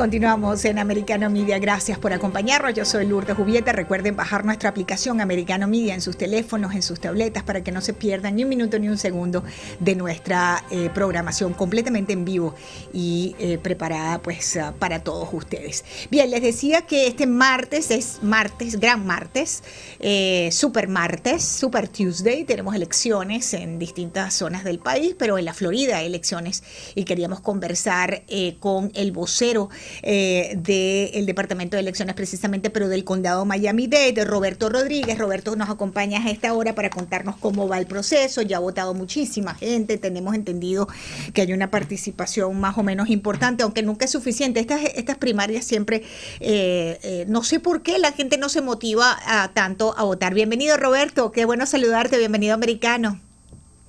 Continuamos en Americano Media. Gracias por acompañarnos. Yo soy Lourdes Jubieta. Recuerden bajar nuestra aplicación Americano Media en sus teléfonos, en sus tabletas, para que no se pierdan ni un minuto ni un segundo de nuestra eh, programación completamente en vivo y eh, preparada pues ah, para todos ustedes. Bien, les decía que este martes es martes, gran martes, eh, super martes, super Tuesday. Tenemos elecciones en distintas zonas del país, pero en la Florida hay elecciones y queríamos conversar con el vocero eh, del Departamento de Elecciones precisamente, pero del condado Miami-Dade, Roberto Rodríguez. Roberto nos acompaña a esta hora para contarnos cómo va el proceso. Ya ha votado muchísima gente, tenemos entendido que hay una participación más o menos importante, aunque nunca es suficiente. Estas, estas primarias siempre, eh, eh, no sé por qué la gente no se motiva a, tanto a votar. Bienvenido Roberto, qué bueno saludarte, bienvenido americano.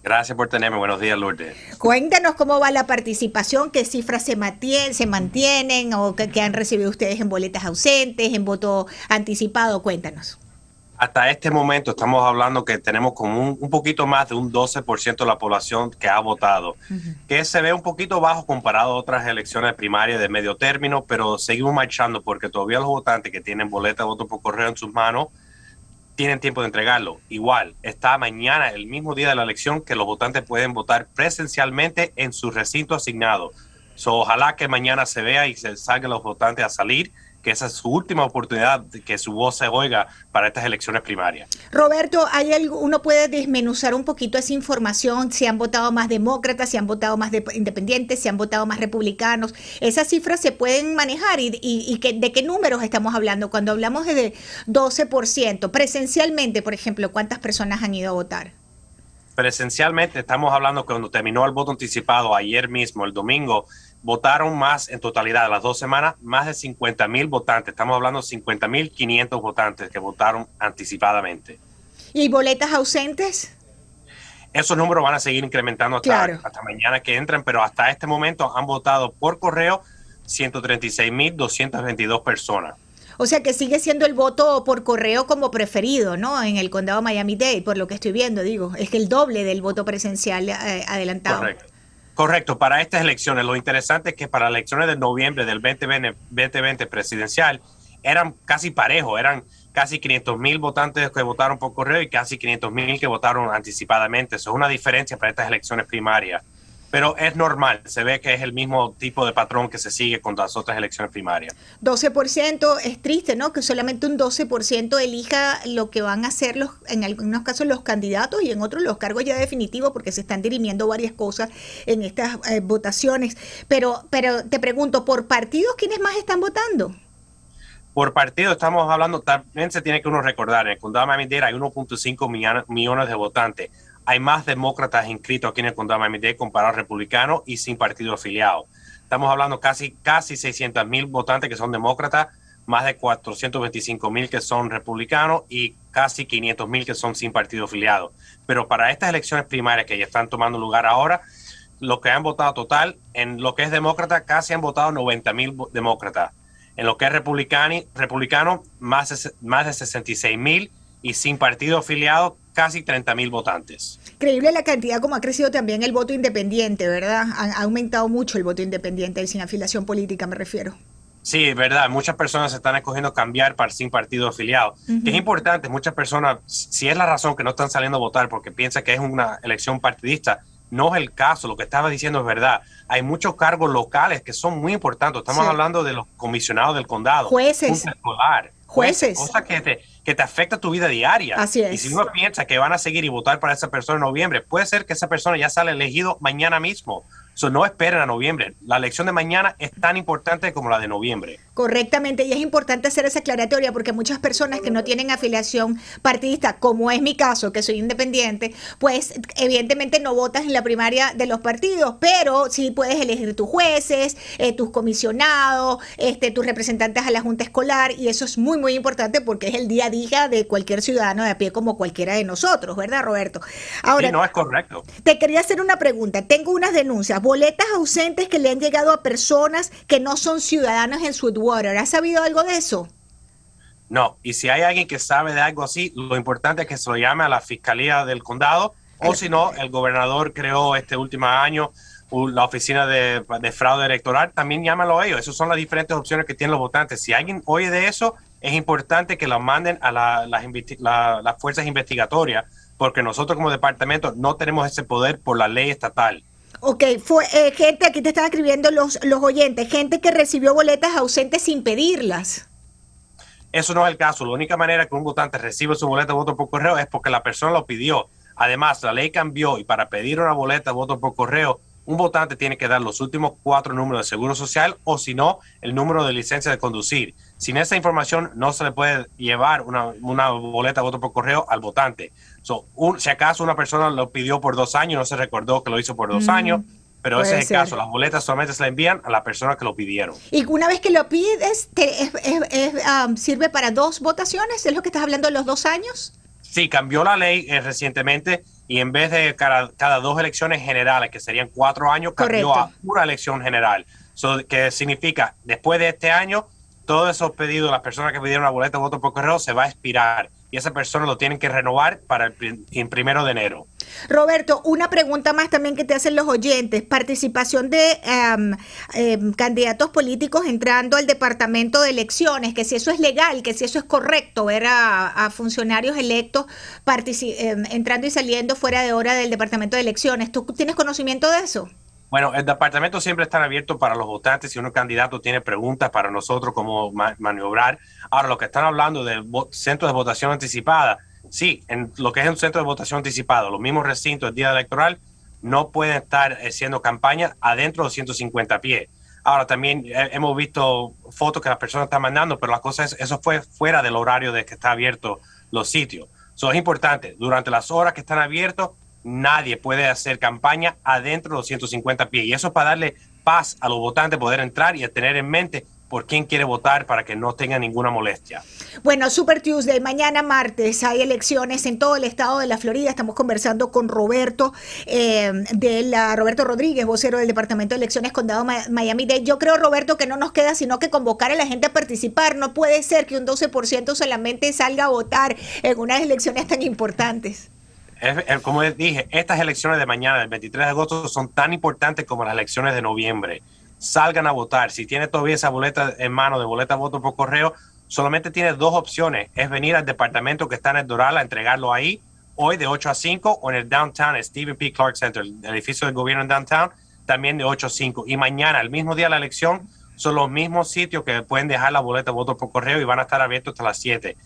Gracias por tenerme. Buenos días, Lourdes. Cuéntanos cómo va la participación, qué cifras se, mantienen, se mantienen o qué, han recibido ustedes en boletas ausentes, en voto anticipado. Cuéntanos. Hasta este momento estamos hablando que tenemos como un, poquito más de un 12% de la población que ha votado, que se ve un poquito bajo comparado a otras elecciones primarias de medio término, pero seguimos marchando porque todavía los votantes que tienen boleta de voto por correo en sus manos tienen tiempo de entregarlo. Igual, está mañana, el mismo día de la elección, que los votantes pueden votar presencialmente en su recinto asignado. ojalá que mañana se vea y se salgan los votantes a salir que esa es su última oportunidad de que su voz se oiga para estas elecciones primarias. Roberto, ¿hay algo, uno puede desmenuzar un poquito esa información, si han votado más demócratas, si han votado más independientes, si han votado más republicanos. Esas cifras se pueden manejar y, y, de qué números estamos hablando. Cuando hablamos de 12%, presencialmente, por ejemplo, ¿cuántas personas han ido a votar? Presencialmente estamos hablando que cuando terminó el voto anticipado ayer mismo, el domingo, votaron más en totalidad, las dos semanas, más de 50 mil votantes. Estamos hablando de 50 mil 500 votantes que votaron anticipadamente. ¿Y boletas ausentes? Esos números van a seguir incrementando hasta, hasta mañana que entren, pero hasta este momento han votado por correo 136 mil 222 personas. O sea que sigue siendo el voto por correo como preferido, ¿no? En el condado Miami-Dade, por lo que estoy viendo, digo, es que el doble del voto presencial eh, adelantado. Correcto. Correcto, para estas elecciones, lo interesante es que para las elecciones de noviembre del 2020, presidencial, eran casi parejos, eran casi 500 mil votantes que votaron por correo y casi 500 mil que votaron anticipadamente. Eso es una diferencia para estas elecciones primarias pero es normal, se ve que es el mismo tipo de patrón que se sigue con las otras elecciones primarias. 12% es triste, ¿no? Que solamente un 12% elija lo que van a hacer los, en algunos casos los candidatos y en otros los cargos ya definitivos porque se están dirimiendo varias cosas en estas eh, votaciones. Pero, pero te pregunto, ¿por partidos quiénes más están votando? Por partido estamos hablando, también se tiene que uno recordar, en el condado de Miami hay 1.5 millones de votantes hay más demócratas inscritos aquí en el condado de Miami-Dade comparado a republicanos y sin partido afiliado. Estamos hablando casi, casi 600 mil votantes que son demócratas, más de 425 mil que son republicanos y casi 500 mil que son sin partido afiliado. Pero para estas elecciones primarias que ya están tomando lugar ahora, lo que han votado total, en lo que es demócrata, casi han votado 90 mil demócratas. En lo que es republicano, republicano más, más de 66 mil y sin partido afiliado, casi 30 mil votantes. Increíble la cantidad como ha crecido también el voto independiente, ¿verdad? Ha, aumentado mucho el voto independiente y sin afiliación política, me refiero. Sí, verdad. Muchas personas se están escogiendo cambiar para sin partido afiliado. Es importante, muchas personas, si es la razón que no están saliendo a votar porque piensan que es una elección partidista, no es el caso. Lo que estaba diciendo es verdad. Hay muchos cargos locales que son muy importantes. Estamos hablando de los comisionados del condado. Jueces. Jueces. Cosa que te, que te afecta tu vida diaria. Así es. Y si uno piensa que van a seguir y votar para esa persona en noviembre, puede ser que esa persona ya sale elegido mañana mismo. So, no esperen a noviembre. La elección de mañana es tan importante como la de noviembre. Correctamente, y es importante hacer esa aclaratoria porque muchas personas que no tienen afiliación partidista, como es mi caso, que soy independiente, pues evidentemente no votas en la primaria de los partidos, pero sí puedes elegir tus jueces, eh, tus comisionados, este, tus representantes a la junta escolar, y eso es muy, muy importante porque es el día a día de cualquier ciudadano de a pie como cualquiera de nosotros, ¿verdad, Roberto? Ahora, sí, no es correcto. Te quería hacer una pregunta. Tengo unas denuncias, boletas ausentes que le han llegado a personas que no son ciudadanos en su ¿Has sabido algo de eso? No, y si hay alguien que sabe de algo así, lo importante es que se lo llame a la fiscalía del condado, o si no, el gobernador creó este último año la oficina de, fraude electoral, también llámalo a ellos. Esas son las diferentes opciones que tienen los votantes. Si alguien oye de eso, es importante que lo manden a las fuerzas investigatorias, porque nosotros como departamento no tenemos ese poder por la ley estatal. Ok, fue eh, gente, aquí te están escribiendo los, los oyentes, gente que recibió boletas ausentes sin pedirlas. Eso no es el caso. La única manera que un votante recibe su boleta de voto por correo es porque la persona lo pidió. Además, la ley cambió y para pedir una boleta de voto por correo, un votante tiene que dar los últimos cuatro números de seguro social o si no, el número de licencia de conducir. Sin esa información no se le puede llevar una, una boleta de voto por correo al votante. So, si acaso una persona lo pidió por dos años, no se recordó que lo hizo por dos mm, años, pero ese es el caso. Las boletas solamente se le envían a la persona que lo pidieron. Y una vez que lo pides, te, um, ¿sirve para dos votaciones? ¿Es lo que estás hablando de los dos años? Sí, cambió la ley eh, recientemente y en vez de cada, dos elecciones generales, que serían cuatro años, cambió a una elección general. So, que significa, después de este año, todos esos pedidos, las personas que pidieron la boleta de voto por correo, se va a expirar y esa persona lo tienen que renovar para el, primero de enero. Roberto, una pregunta más también que te hacen los oyentes. Participación de em, em, candidatos políticos entrando al departamento de elecciones, que si eso es legal, que si eso es correcto, ver a, funcionarios electos em, entrando y saliendo fuera de hora del departamento de elecciones. ¿Tú tienes conocimiento de eso? Bueno, el departamento siempre está abierto para los votantes. Si un candidato tiene preguntas para nosotros, cómo maniobrar. Ahora, lo que están hablando de centros de votación anticipada, sí, en lo que es un centro de votación anticipado, los mismos recintos del día electoral no pueden estar haciendo campaña adentro de 150 pies. Ahora, también eh, hemos visto fotos que las personas están mandando, pero la cosa es, eso fue fuera del horario de que está abierto los sitios. Eso es importante. Durante las horas que están abiertos, nadie puede hacer campaña adentro de los 150 pies. Y eso es para darle paz a los votantes, poder entrar y tener en mente por quién quiere votar para que no tenga ninguna molestia. Bueno, Super Tuesday, mañana martes hay elecciones en todo el estado de la Florida. Estamos conversando con Roberto, eh, de la, Roberto Rodríguez, vocero del Departamento de Elecciones Condado Miami-Dade. Yo creo, Roberto, que no nos queda sino que convocar a la gente a participar. No puede ser que un 12% solamente salga a votar en unas elecciones tan importantes como dije, estas elecciones de mañana, del 23 de agosto, son tan importantes como las elecciones de noviembre. Salgan a votar. Si tiene todavía esa boleta en mano de boleta voto por correo, solamente tiene dos opciones. Es venir al departamento que está en el Doral a entregarlo ahí, hoy de 8 a 5, o en el downtown, el Stephen P. Clark Center, el edificio del gobierno en downtown, también de 8 a 5. Y mañana, el mismo día de la elección, son los mismos sitios que pueden dejar la boleta voto por correo y van a estar abiertos hasta las 7.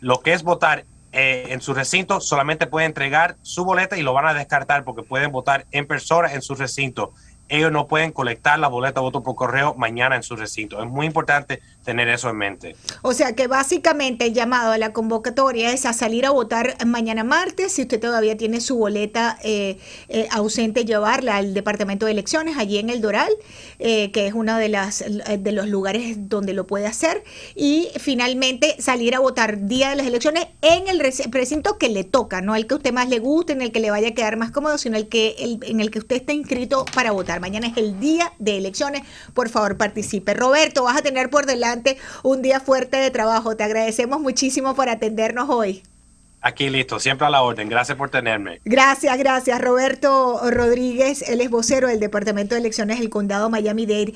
Lo que es votar eh, en su recinto solamente puede entregar su boleta y lo van a descartar porque pueden votar en persona en su recinto ellos no pueden colectar la boleta de voto por correo mañana en su recinto. Es muy importante tener eso en mente. O sea que básicamente el llamado a la convocatoria es a salir a votar mañana martes. Si usted todavía tiene su boleta eh, eh, ausente, llevarla al Departamento de Elecciones allí en el Doral, eh, que es uno de, los lugares donde lo puede hacer. Y finalmente salir a votar día de las elecciones en el recinto que le toca, no el que usted más le guste, en el que le vaya a quedar más cómodo, sino el que, el, en el que usted está inscrito para votar. Mañana es el día de elecciones. Por favor, participe. Roberto, vas a tener por delante un día fuerte de trabajo. Te agradecemos muchísimo por atendernos hoy. Aquí listo, siempre a la orden. Gracias por tenerme. Gracias, gracias. Roberto Rodríguez, él es vocero del Departamento de Elecciones del Condado Miami-Dade.